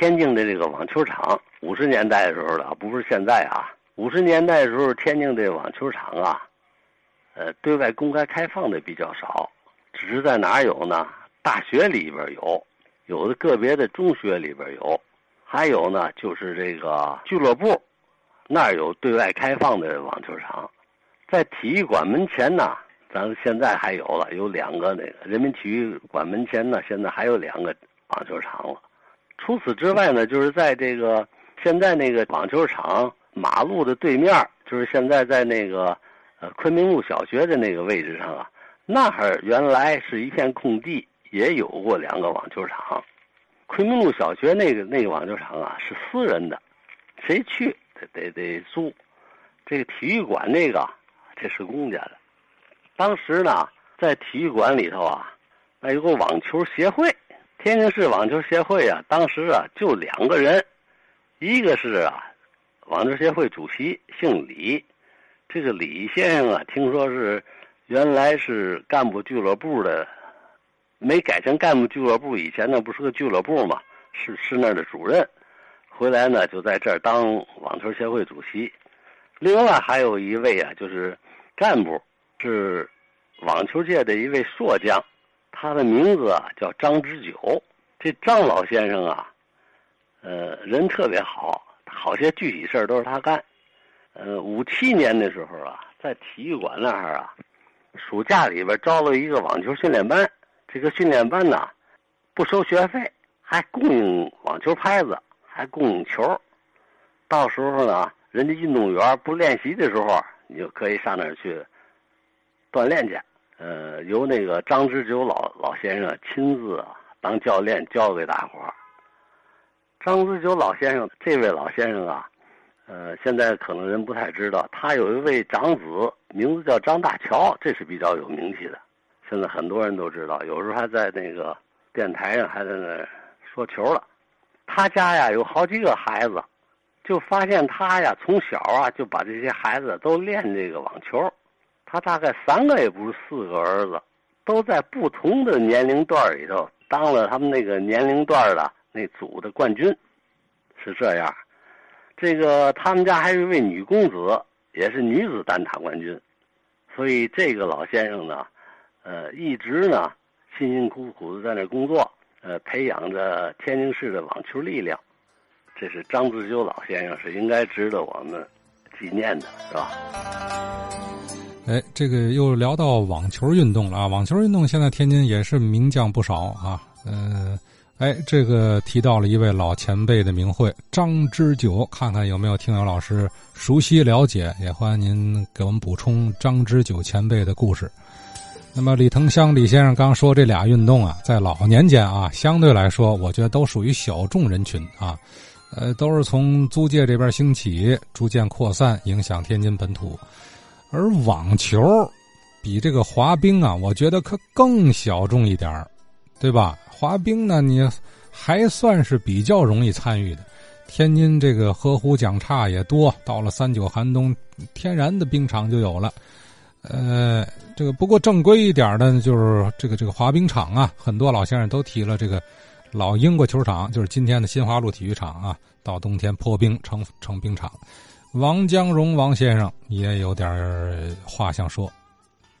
天津的这个网球场，五十年代的时候了，不是现在啊。五十年代的时候，天津这网球场啊，呃，对外公开开放的比较少，只是在哪儿有呢？大学里边有，有的个别的中学里边有，还有呢，就是这个俱乐部，那儿有对外开放的网球场。在体育馆门前呢，咱们现在还有了，有两个那个人民体育馆门前呢，现在还有两个网球场了。除此之外呢，就是在这个现在那个网球场。马路的对面就是现在在那个呃昆明路小学的那个位置上啊，那儿原来是一片空地，也有过两个网球场。昆明路小学那个那个网球场啊是私人的，谁去得得得租。这个体育馆那个这是公家的。当时呢，在体育馆里头啊，那有个网球协会，天津市网球协会啊，当时啊就两个人，一个是啊。网球协会主席姓李，这个李先生啊，听说是原来是干部俱乐部的，没改成干部俱乐部以前呢，不是个俱乐部嘛，是是那儿的主任，回来呢就在这儿当网球协会主席。另外还有一位啊，就是干部，是网球界的一位硕将，他的名字啊叫张之久。这张老先生啊，呃，人特别好。好些具体事儿都是他干。呃，五七年的时候啊，在体育馆那儿啊，暑假里边招了一个网球训练班。这个训练班呢，不收学费，还供应网球拍子，还供应球。到时候呢，人家运动员不练习的时候，你就可以上那儿去锻炼去。呃，由那个张之久老老先生亲自啊当教练教给大伙儿。张之久老先生，这位老先生啊，呃，现在可能人不太知道，他有一位长子，名字叫张大乔，这是比较有名气的，现在很多人都知道，有时候还在那个电台上还在那说球了。他家呀有好几个孩子，就发现他呀从小啊就把这些孩子都练这个网球，他大概三个也不是四个儿子，都在不同的年龄段里头当了他们那个年龄段的。那组的冠军是这样，这个他们家还有一位女公子，也是女子单打冠军，所以这个老先生呢，呃，一直呢辛辛苦苦的在那工作，呃，培养着天津市的网球力量。这是张志久老先生，是应该值得我们纪念的，是吧？哎，这个又聊到网球运动了啊！网球运动现在天津也是名将不少啊，嗯。哎，这个提到了一位老前辈的名讳张之久，看看有没有听友老师熟悉了解，也欢迎您给我们补充张之久前辈的故事。那么李腾香李先生刚说这俩运动啊，在老年间啊，相对来说，我觉得都属于小众人群啊，呃，都是从租界这边兴起，逐渐扩散，影响天津本土。而网球比这个滑冰啊，我觉得可更小众一点对吧？滑冰呢，你还算是比较容易参与的。天津这个河湖江岔也多，到了三九寒冬，天然的冰场就有了。呃，这个不过正规一点的，就是这个这个滑冰场啊，很多老先生都提了这个老英国球场，就是今天的新华路体育场啊，到冬天破冰成成冰场。王江荣王先生也有点话想说。